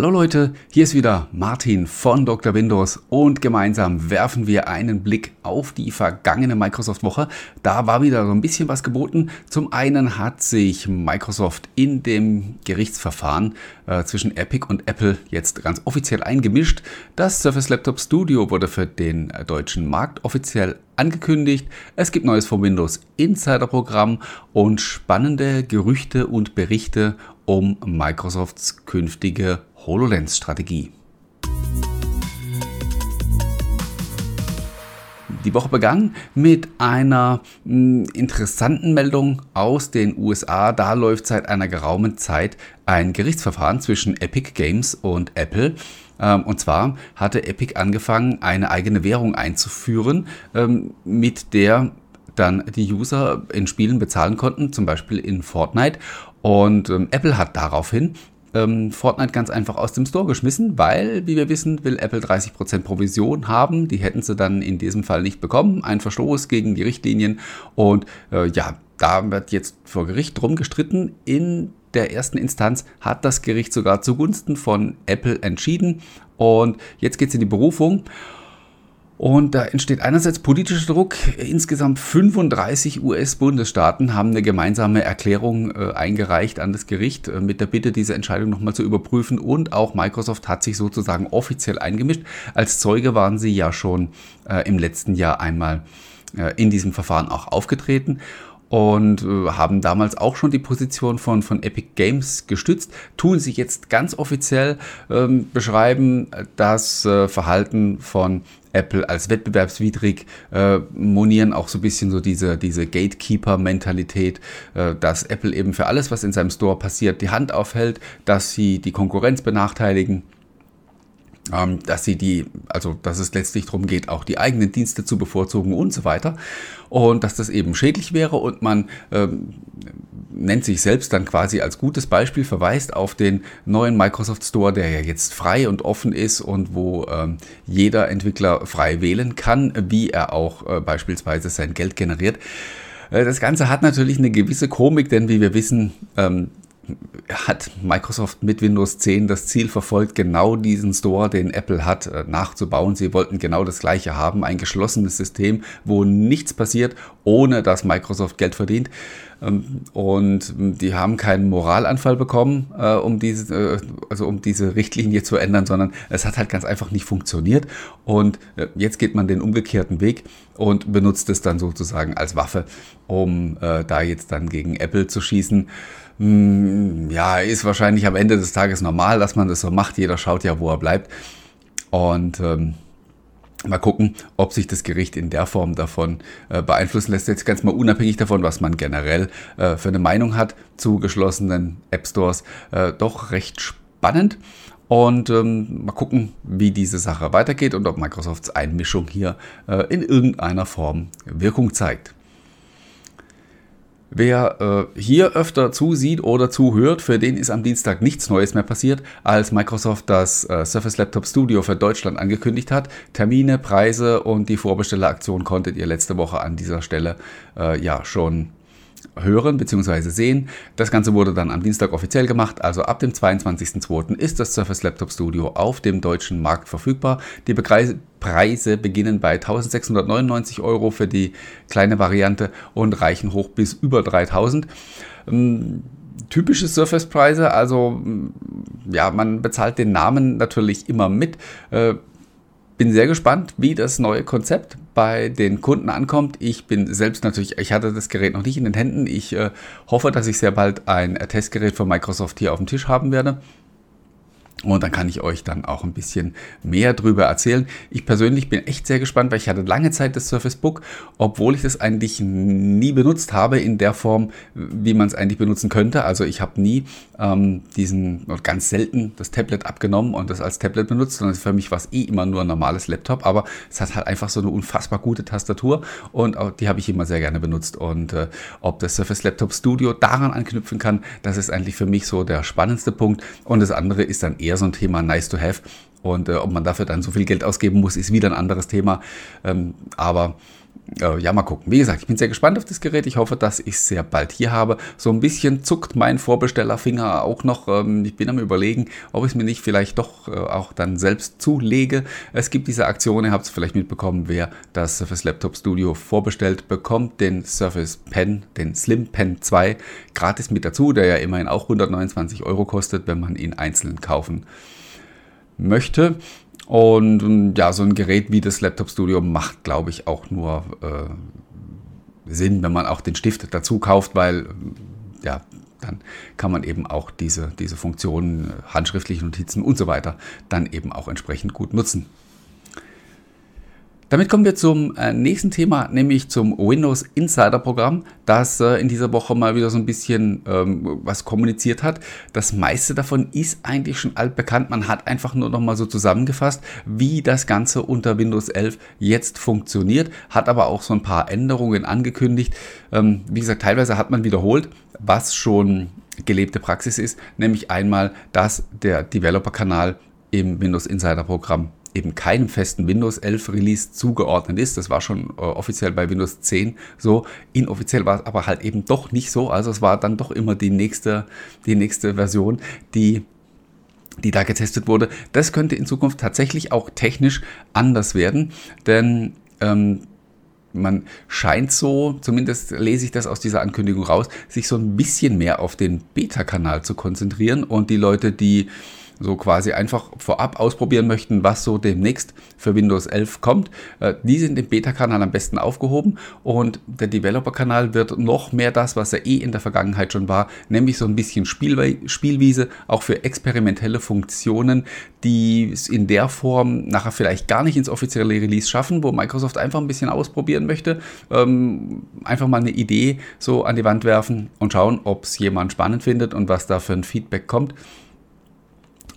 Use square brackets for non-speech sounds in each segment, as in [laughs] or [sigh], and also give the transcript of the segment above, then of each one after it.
Hallo Leute, hier ist wieder Martin von Dr. Windows und gemeinsam werfen wir einen Blick auf die vergangene Microsoft-Woche. Da war wieder so ein bisschen was geboten. Zum einen hat sich Microsoft in dem Gerichtsverfahren äh, zwischen Epic und Apple jetzt ganz offiziell eingemischt. Das Surface Laptop Studio wurde für den deutschen Markt offiziell angekündigt. Es gibt Neues vom Windows Insider Programm und spannende Gerüchte und Berichte um Microsofts künftige HoloLens-Strategie. Die Woche begann mit einer hm, interessanten Meldung aus den USA. Da läuft seit einer geraumen Zeit ein Gerichtsverfahren zwischen Epic Games und Apple. Ähm, und zwar hatte Epic angefangen, eine eigene Währung einzuführen, ähm, mit der dann die User in Spielen bezahlen konnten, zum Beispiel in Fortnite. Und ähm, Apple hat daraufhin ähm, Fortnite ganz einfach aus dem Store geschmissen, weil, wie wir wissen, will Apple 30% Provision haben. Die hätten sie dann in diesem Fall nicht bekommen. Ein Verstoß gegen die Richtlinien. Und äh, ja, da wird jetzt vor Gericht drum gestritten. In der ersten Instanz hat das Gericht sogar zugunsten von Apple entschieden. Und jetzt geht es in die Berufung. Und da entsteht einerseits politischer Druck. Insgesamt 35 US-Bundesstaaten haben eine gemeinsame Erklärung äh, eingereicht an das Gericht äh, mit der Bitte, diese Entscheidung nochmal zu überprüfen. Und auch Microsoft hat sich sozusagen offiziell eingemischt. Als Zeuge waren sie ja schon äh, im letzten Jahr einmal in diesem Verfahren auch aufgetreten und haben damals auch schon die Position von, von Epic Games gestützt, tun sich jetzt ganz offiziell ähm, beschreiben das äh, Verhalten von Apple als wettbewerbswidrig, äh, monieren auch so ein bisschen so diese, diese Gatekeeper-Mentalität, äh, dass Apple eben für alles, was in seinem Store passiert, die Hand aufhält, dass sie die Konkurrenz benachteiligen ähm, dass sie die, also dass es letztlich darum geht, auch die eigenen Dienste zu bevorzugen und so weiter. Und dass das eben schädlich wäre und man ähm, nennt sich selbst dann quasi als gutes Beispiel, verweist auf den neuen Microsoft Store, der ja jetzt frei und offen ist und wo ähm, jeder Entwickler frei wählen kann, wie er auch äh, beispielsweise sein Geld generiert. Äh, das Ganze hat natürlich eine gewisse Komik, denn wie wir wissen, ähm, hat Microsoft mit Windows 10 das Ziel verfolgt, genau diesen Store, den Apple hat, äh, nachzubauen. Sie wollten genau das gleiche haben, ein geschlossenes System, wo nichts passiert, ohne dass Microsoft Geld verdient. Ähm, und die haben keinen Moralanfall bekommen, äh, um diese, äh, also um diese Richtlinie zu ändern, sondern es hat halt ganz einfach nicht funktioniert. Und jetzt geht man den umgekehrten Weg und benutzt es dann sozusagen als Waffe, um da jetzt dann gegen Apple zu schießen. Hm, ja, ist wahrscheinlich am Ende des Tages normal, dass man das so macht. Jeder schaut ja, wo er bleibt. Und ähm, mal gucken, ob sich das Gericht in der Form davon äh, beeinflussen lässt. Jetzt ganz mal unabhängig davon, was man generell äh, für eine Meinung hat zu geschlossenen App Stores. Äh, doch recht spannend. Und ähm, mal gucken, wie diese Sache weitergeht und ob Microsofts Einmischung hier äh, in irgendeiner Form Wirkung zeigt. Wer äh, hier öfter zusieht oder zuhört, für den ist am Dienstag nichts Neues mehr passiert, als Microsoft das äh, Surface Laptop Studio für Deutschland angekündigt hat. Termine, Preise und die Vorbestelleraktion konntet ihr letzte Woche an dieser Stelle äh, ja schon hören bzw. sehen. Das Ganze wurde dann am Dienstag offiziell gemacht, also ab dem 22.02. ist das Surface Laptop Studio auf dem deutschen Markt verfügbar. Die Preise beginnen bei 1699 Euro für die kleine Variante und reichen hoch bis über 3000 ähm, typische Surface-Preise. Also ja, man bezahlt den Namen natürlich immer mit. Äh, bin sehr gespannt, wie das neue Konzept bei den Kunden ankommt. Ich bin selbst natürlich, ich hatte das Gerät noch nicht in den Händen. Ich äh, hoffe, dass ich sehr bald ein Testgerät von Microsoft hier auf dem Tisch haben werde. Und dann kann ich euch dann auch ein bisschen mehr drüber erzählen. Ich persönlich bin echt sehr gespannt, weil ich hatte lange Zeit das Surface Book, obwohl ich das eigentlich nie benutzt habe in der Form, wie man es eigentlich benutzen könnte. Also ich habe nie ähm, diesen, ganz selten das Tablet abgenommen und das als Tablet benutzt, sondern für mich war es eh immer nur ein normales Laptop, aber es hat halt einfach so eine unfassbar gute Tastatur und auch die habe ich immer sehr gerne benutzt. Und äh, ob das Surface Laptop Studio daran anknüpfen kann, das ist eigentlich für mich so der spannendste Punkt. Und das andere ist dann eher eher so ein Thema nice to have. Und äh, ob man dafür dann so viel Geld ausgeben muss, ist wieder ein anderes Thema. Ähm, aber äh, ja, mal gucken. Wie gesagt, ich bin sehr gespannt auf das Gerät. Ich hoffe, dass ich es sehr bald hier habe. So ein bisschen zuckt mein Vorbestellerfinger auch noch. Ähm, ich bin am überlegen, ob ich es mir nicht vielleicht doch äh, auch dann selbst zulege. Es gibt diese Aktion, ihr habt es vielleicht mitbekommen, wer das Surface Laptop Studio vorbestellt, bekommt den Surface Pen, den Slim Pen 2 gratis mit dazu, der ja immerhin auch 129 Euro kostet, wenn man ihn einzeln kaufen möchte. Und ja, so ein Gerät wie das Laptop Studio macht, glaube ich, auch nur äh, Sinn, wenn man auch den Stift dazu kauft, weil ja, dann kann man eben auch diese, diese Funktionen, handschriftliche Notizen und so weiter, dann eben auch entsprechend gut nutzen. Damit kommen wir zum äh, nächsten Thema, nämlich zum Windows Insider Programm, das äh, in dieser Woche mal wieder so ein bisschen ähm, was kommuniziert hat. Das meiste davon ist eigentlich schon altbekannt. Man hat einfach nur noch mal so zusammengefasst, wie das Ganze unter Windows 11 jetzt funktioniert, hat aber auch so ein paar Änderungen angekündigt. Ähm, wie gesagt, teilweise hat man wiederholt, was schon gelebte Praxis ist, nämlich einmal, dass der Developer-Kanal im Windows Insider Programm eben keinem festen Windows 11 Release zugeordnet ist. Das war schon äh, offiziell bei Windows 10 so. Inoffiziell war es aber halt eben doch nicht so. Also es war dann doch immer die nächste, die nächste Version, die die da getestet wurde. Das könnte in Zukunft tatsächlich auch technisch anders werden, denn ähm, man scheint so, zumindest lese ich das aus dieser Ankündigung raus, sich so ein bisschen mehr auf den Beta-Kanal zu konzentrieren und die Leute, die so quasi einfach vorab ausprobieren möchten, was so demnächst für Windows 11 kommt, äh, die sind im Beta-Kanal am besten aufgehoben und der Developer-Kanal wird noch mehr das, was er eh in der Vergangenheit schon war, nämlich so ein bisschen Spielwe Spielwiese, auch für experimentelle Funktionen, die es in der Form nachher vielleicht gar nicht ins offizielle Release schaffen, wo Microsoft einfach ein bisschen ausprobieren möchte, ähm, einfach mal eine Idee so an die Wand werfen und schauen, ob es jemand spannend findet und was da für ein Feedback kommt.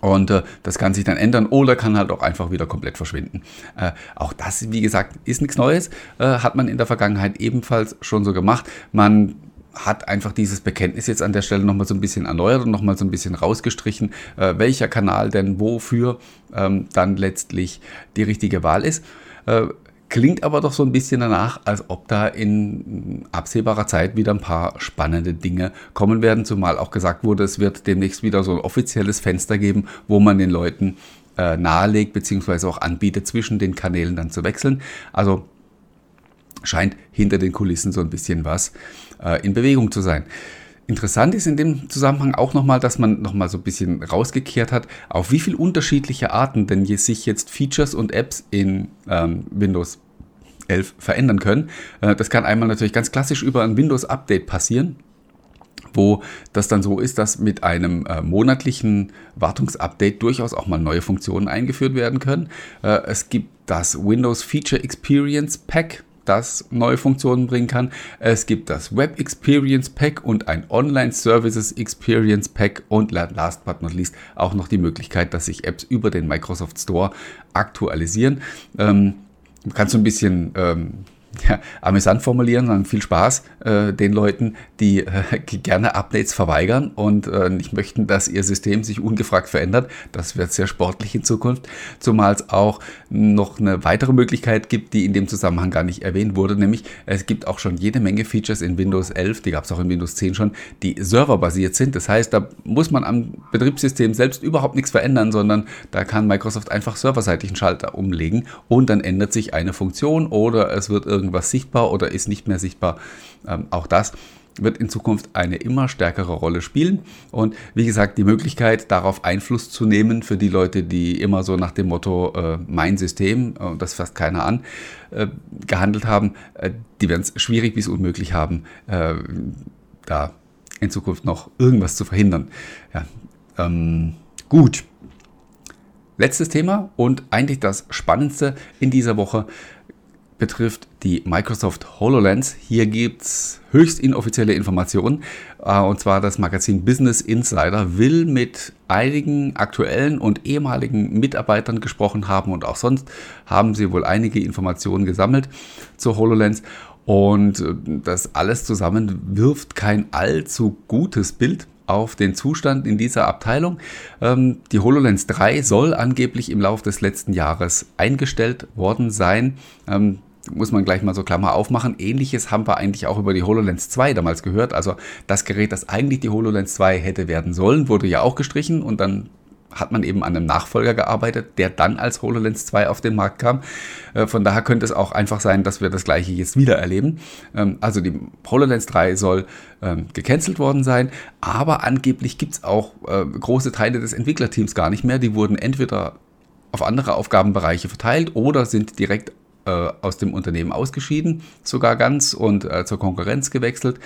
Und äh, das kann sich dann ändern oder kann halt auch einfach wieder komplett verschwinden. Äh, auch das, wie gesagt, ist nichts Neues. Äh, hat man in der Vergangenheit ebenfalls schon so gemacht. Man hat einfach dieses Bekenntnis jetzt an der Stelle nochmal so ein bisschen erneuert und nochmal so ein bisschen rausgestrichen, äh, welcher Kanal denn wofür ähm, dann letztlich die richtige Wahl ist. Klingt aber doch so ein bisschen danach, als ob da in absehbarer Zeit wieder ein paar spannende Dinge kommen werden, zumal auch gesagt wurde, es wird demnächst wieder so ein offizielles Fenster geben, wo man den Leuten äh, nahelegt, beziehungsweise auch anbietet, zwischen den Kanälen dann zu wechseln. Also scheint hinter den Kulissen so ein bisschen was äh, in Bewegung zu sein. Interessant ist in dem Zusammenhang auch nochmal, dass man nochmal so ein bisschen rausgekehrt hat, auf wie viele unterschiedliche Arten denn sich jetzt Features und Apps in ähm, Windows 11 verändern können. Äh, das kann einmal natürlich ganz klassisch über ein Windows-Update passieren wo das dann so ist, dass mit einem äh, monatlichen Wartungsupdate durchaus auch mal neue Funktionen eingeführt werden können. Äh, es gibt das Windows Feature Experience Pack, das neue Funktionen bringen kann. Es gibt das Web Experience Pack und ein Online Services Experience Pack und last but not least auch noch die Möglichkeit, dass sich Apps über den Microsoft Store aktualisieren. Ähm, kannst du ein bisschen ähm, [laughs] ja, amüsant formulieren, sagen viel Spaß äh, den Leuten, die äh, [laughs] gerne Updates verweigern und äh, nicht möchten, dass ihr System sich ungefragt verändert. Das wird sehr sportlich in Zukunft, zumal es auch noch eine weitere Möglichkeit gibt, die in dem Zusammenhang gar nicht erwähnt wurde, nämlich es gibt auch schon jede Menge Features in Windows 11, die gab es auch in Windows 10 schon, die serverbasiert sind. Das heißt, da muss man am Betriebssystem selbst überhaupt nichts verändern, sondern da kann Microsoft einfach serverseitig einen Schalter umlegen und dann ändert sich eine Funktion oder es wird irgendwie irgendwas sichtbar oder ist nicht mehr sichtbar. Ähm, auch das wird in Zukunft eine immer stärkere Rolle spielen. Und wie gesagt, die Möglichkeit, darauf Einfluss zu nehmen für die Leute, die immer so nach dem Motto äh, mein System, äh, das fasst keiner an, äh, gehandelt haben, äh, die werden es schwierig bis unmöglich haben, äh, da in Zukunft noch irgendwas zu verhindern. Ja, ähm, gut. Letztes Thema und eigentlich das Spannendste in dieser Woche betrifft die Microsoft HoloLens. Hier gibt es höchst inoffizielle Informationen. Äh, und zwar das Magazin Business Insider will mit einigen aktuellen und ehemaligen Mitarbeitern gesprochen haben und auch sonst haben sie wohl einige Informationen gesammelt zur HoloLens. Und äh, das alles zusammen wirft kein allzu gutes Bild auf den Zustand in dieser Abteilung. Ähm, die HoloLens 3 soll angeblich im Laufe des letzten Jahres eingestellt worden sein. Ähm, muss man gleich mal so Klammer aufmachen. Ähnliches haben wir eigentlich auch über die HoloLens 2 damals gehört. Also das Gerät, das eigentlich die HoloLens 2 hätte werden sollen, wurde ja auch gestrichen und dann hat man eben an einem Nachfolger gearbeitet, der dann als HoloLens 2 auf den Markt kam. Äh, von daher könnte es auch einfach sein, dass wir das gleiche jetzt wieder erleben. Ähm, also die HoloLens 3 soll ähm, gecancelt worden sein, aber angeblich gibt es auch äh, große Teile des Entwicklerteams gar nicht mehr. Die wurden entweder auf andere Aufgabenbereiche verteilt oder sind direkt äh, aus dem Unternehmen ausgeschieden, sogar ganz und zur Konkurrenz gewechselt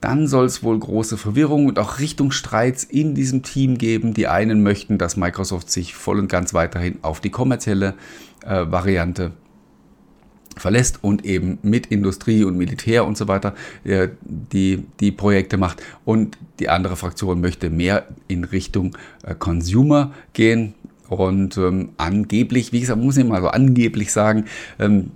dann soll es wohl große Verwirrung und auch Richtungsstreits in diesem Team geben. Die einen möchten, dass Microsoft sich voll und ganz weiterhin auf die kommerzielle äh, Variante verlässt und eben mit Industrie und Militär und so weiter äh, die, die Projekte macht. Und die andere Fraktion möchte mehr in Richtung äh, Consumer gehen. Und ähm, angeblich, wie gesagt, muss ich mal so angeblich sagen, ähm,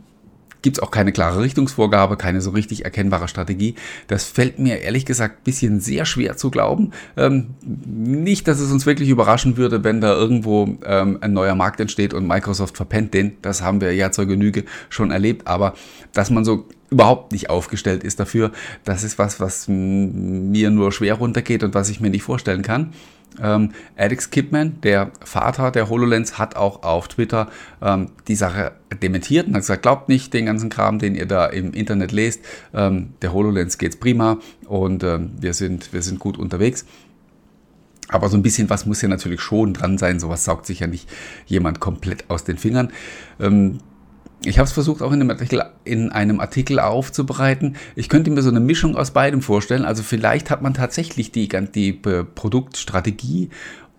gibt es auch keine klare Richtungsvorgabe, keine so richtig erkennbare Strategie. Das fällt mir ehrlich gesagt ein bisschen sehr schwer zu glauben. Ähm, nicht, dass es uns wirklich überraschen würde, wenn da irgendwo ähm, ein neuer Markt entsteht und Microsoft verpennt den. Das haben wir ja zur Genüge schon erlebt. Aber dass man so überhaupt nicht aufgestellt ist dafür, das ist was, was mir nur schwer runtergeht und was ich mir nicht vorstellen kann. Ähm, Alex Kipman, der Vater der HoloLens, hat auch auf Twitter ähm, die Sache dementiert und hat gesagt, glaubt nicht den ganzen Kram, den ihr da im Internet lest. Ähm, der HoloLens geht's prima und ähm, wir, sind, wir sind gut unterwegs. Aber so ein bisschen was muss ja natürlich schon dran sein. Sowas saugt sich ja nicht jemand komplett aus den Fingern. Ähm, ich habe es versucht auch in einem, Artikel, in einem Artikel aufzubereiten. Ich könnte mir so eine Mischung aus beidem vorstellen. Also vielleicht hat man tatsächlich die, die äh, Produktstrategie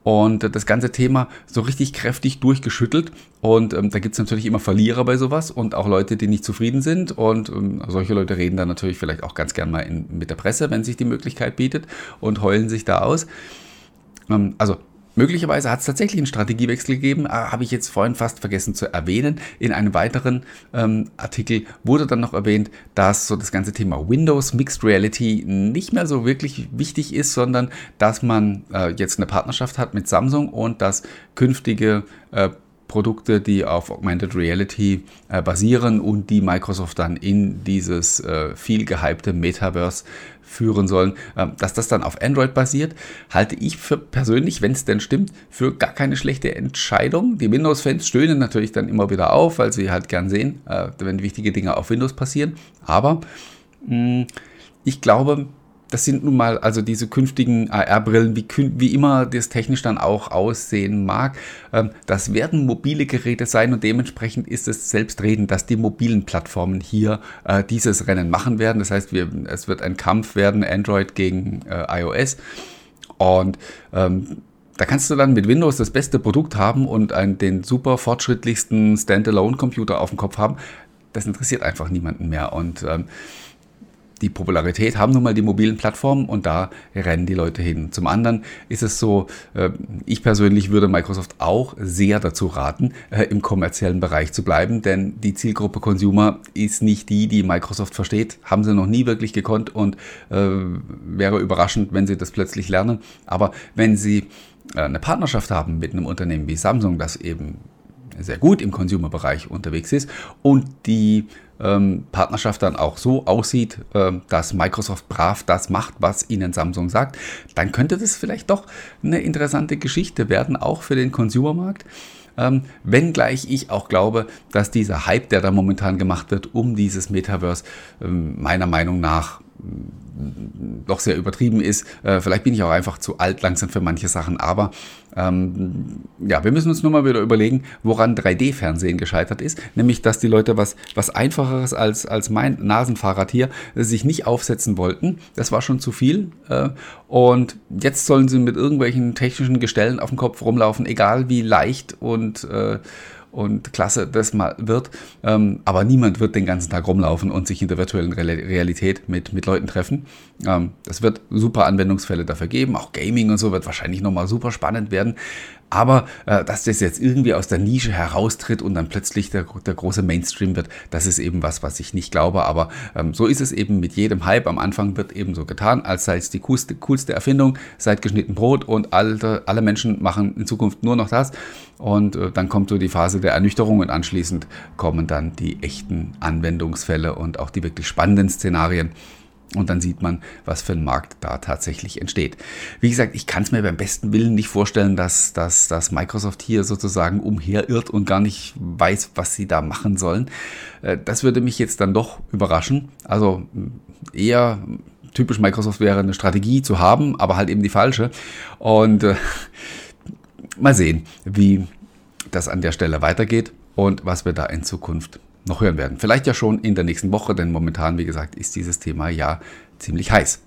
und das ganze Thema so richtig kräftig durchgeschüttelt. Und ähm, da gibt es natürlich immer Verlierer bei sowas und auch Leute, die nicht zufrieden sind. Und ähm, solche Leute reden dann natürlich vielleicht auch ganz gern mal in, mit der Presse, wenn sich die Möglichkeit bietet und heulen sich da aus. Ähm, also Möglicherweise hat es tatsächlich einen Strategiewechsel gegeben, äh, habe ich jetzt vorhin fast vergessen zu erwähnen. In einem weiteren ähm, Artikel wurde dann noch erwähnt, dass so das ganze Thema Windows Mixed Reality nicht mehr so wirklich wichtig ist, sondern dass man äh, jetzt eine Partnerschaft hat mit Samsung und dass künftige äh, Produkte, die auf Augmented Reality äh, basieren und die Microsoft dann in dieses äh, viel gehypte Metaverse führen sollen, äh, dass das dann auf Android basiert, halte ich für persönlich, wenn es denn stimmt, für gar keine schlechte Entscheidung. Die Windows-Fans stöhnen natürlich dann immer wieder auf, weil sie halt gern sehen, äh, wenn wichtige Dinge auf Windows passieren. Aber mh, mm, ich glaube, das sind nun mal also diese künftigen AR-Brillen, wie, wie, immer das technisch dann auch aussehen mag. Ähm, das werden mobile Geräte sein und dementsprechend ist es selbstredend, dass die mobilen Plattformen hier äh, dieses Rennen machen werden. Das heißt, wir, es wird ein Kampf werden, Android gegen äh, iOS. Und ähm, da kannst du dann mit Windows das beste Produkt haben und einen, den super fortschrittlichsten Standalone-Computer auf dem Kopf haben. Das interessiert einfach niemanden mehr. Und ähm, die Popularität haben nun mal die mobilen Plattformen und da rennen die Leute hin. Zum anderen ist es so, äh, ich persönlich würde Microsoft auch sehr dazu raten, äh, im kommerziellen Bereich zu bleiben, denn die Zielgruppe Consumer ist nicht die, die Microsoft versteht, haben sie noch nie wirklich gekonnt und äh, wäre überraschend, wenn sie das plötzlich lernen. Aber wenn sie eine Partnerschaft haben mit einem Unternehmen wie Samsung, das eben sehr gut im Consumer-Bereich unterwegs ist und die ähm, Partnerschaft dann auch so aussieht, äh, dass Microsoft brav das macht, was ihnen Samsung sagt, dann könnte das vielleicht doch eine interessante Geschichte werden, auch für den Consumermarkt. Ähm, wenngleich ich auch glaube, dass dieser Hype, der da momentan gemacht wird, um dieses Metaverse, ähm, meiner Meinung nach doch sehr übertrieben ist. Äh, vielleicht bin ich auch einfach zu alt langsam für manche Sachen, aber ähm, ja, wir müssen uns nur mal wieder überlegen, woran 3D-Fernsehen gescheitert ist. Nämlich, dass die Leute was, was Einfacheres als, als mein Nasenfahrrad hier äh, sich nicht aufsetzen wollten. Das war schon zu viel. Äh, und jetzt sollen sie mit irgendwelchen technischen Gestellen auf dem Kopf rumlaufen, egal wie leicht und und klasse das mal wird. Ähm, aber niemand wird den ganzen Tag rumlaufen und sich in der virtuellen Realität mit, mit Leuten treffen. Ähm, es wird super Anwendungsfälle dafür geben. Auch Gaming und so wird wahrscheinlich nochmal super spannend werden. Aber äh, dass das jetzt irgendwie aus der Nische heraustritt und dann plötzlich der, der große Mainstream wird, das ist eben was, was ich nicht glaube. Aber ähm, so ist es eben mit jedem Hype. Am Anfang wird eben so getan, als sei es die coolste, coolste Erfindung, seit geschnitten Brot und alle, alle Menschen machen in Zukunft nur noch das. Und äh, dann kommt so die Phase der Ernüchterung und anschließend kommen dann die echten Anwendungsfälle und auch die wirklich spannenden Szenarien. Und dann sieht man, was für ein Markt da tatsächlich entsteht. Wie gesagt, ich kann es mir beim besten Willen nicht vorstellen, dass, dass, dass Microsoft hier sozusagen umherirrt und gar nicht weiß, was sie da machen sollen. Äh, das würde mich jetzt dann doch überraschen. Also eher typisch Microsoft wäre eine Strategie zu haben, aber halt eben die falsche. Und äh, [laughs] mal sehen, wie das an der Stelle weitergeht und was wir da in Zukunft noch hören werden. Vielleicht ja schon in der nächsten Woche, denn momentan, wie gesagt, ist dieses Thema ja ziemlich heiß.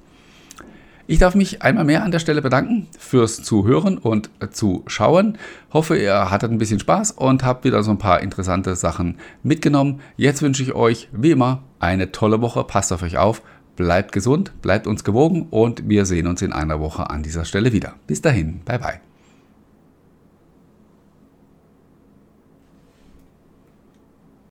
Ich darf mich einmal mehr an der Stelle bedanken fürs Zuhören und Zuschauen. Hoffe, ihr hattet ein bisschen Spaß und habt wieder so ein paar interessante Sachen mitgenommen. Jetzt wünsche ich euch, wie immer, eine tolle Woche. Passt auf euch auf, bleibt gesund, bleibt uns gewogen und wir sehen uns in einer Woche an dieser Stelle wieder. Bis dahin, bye bye.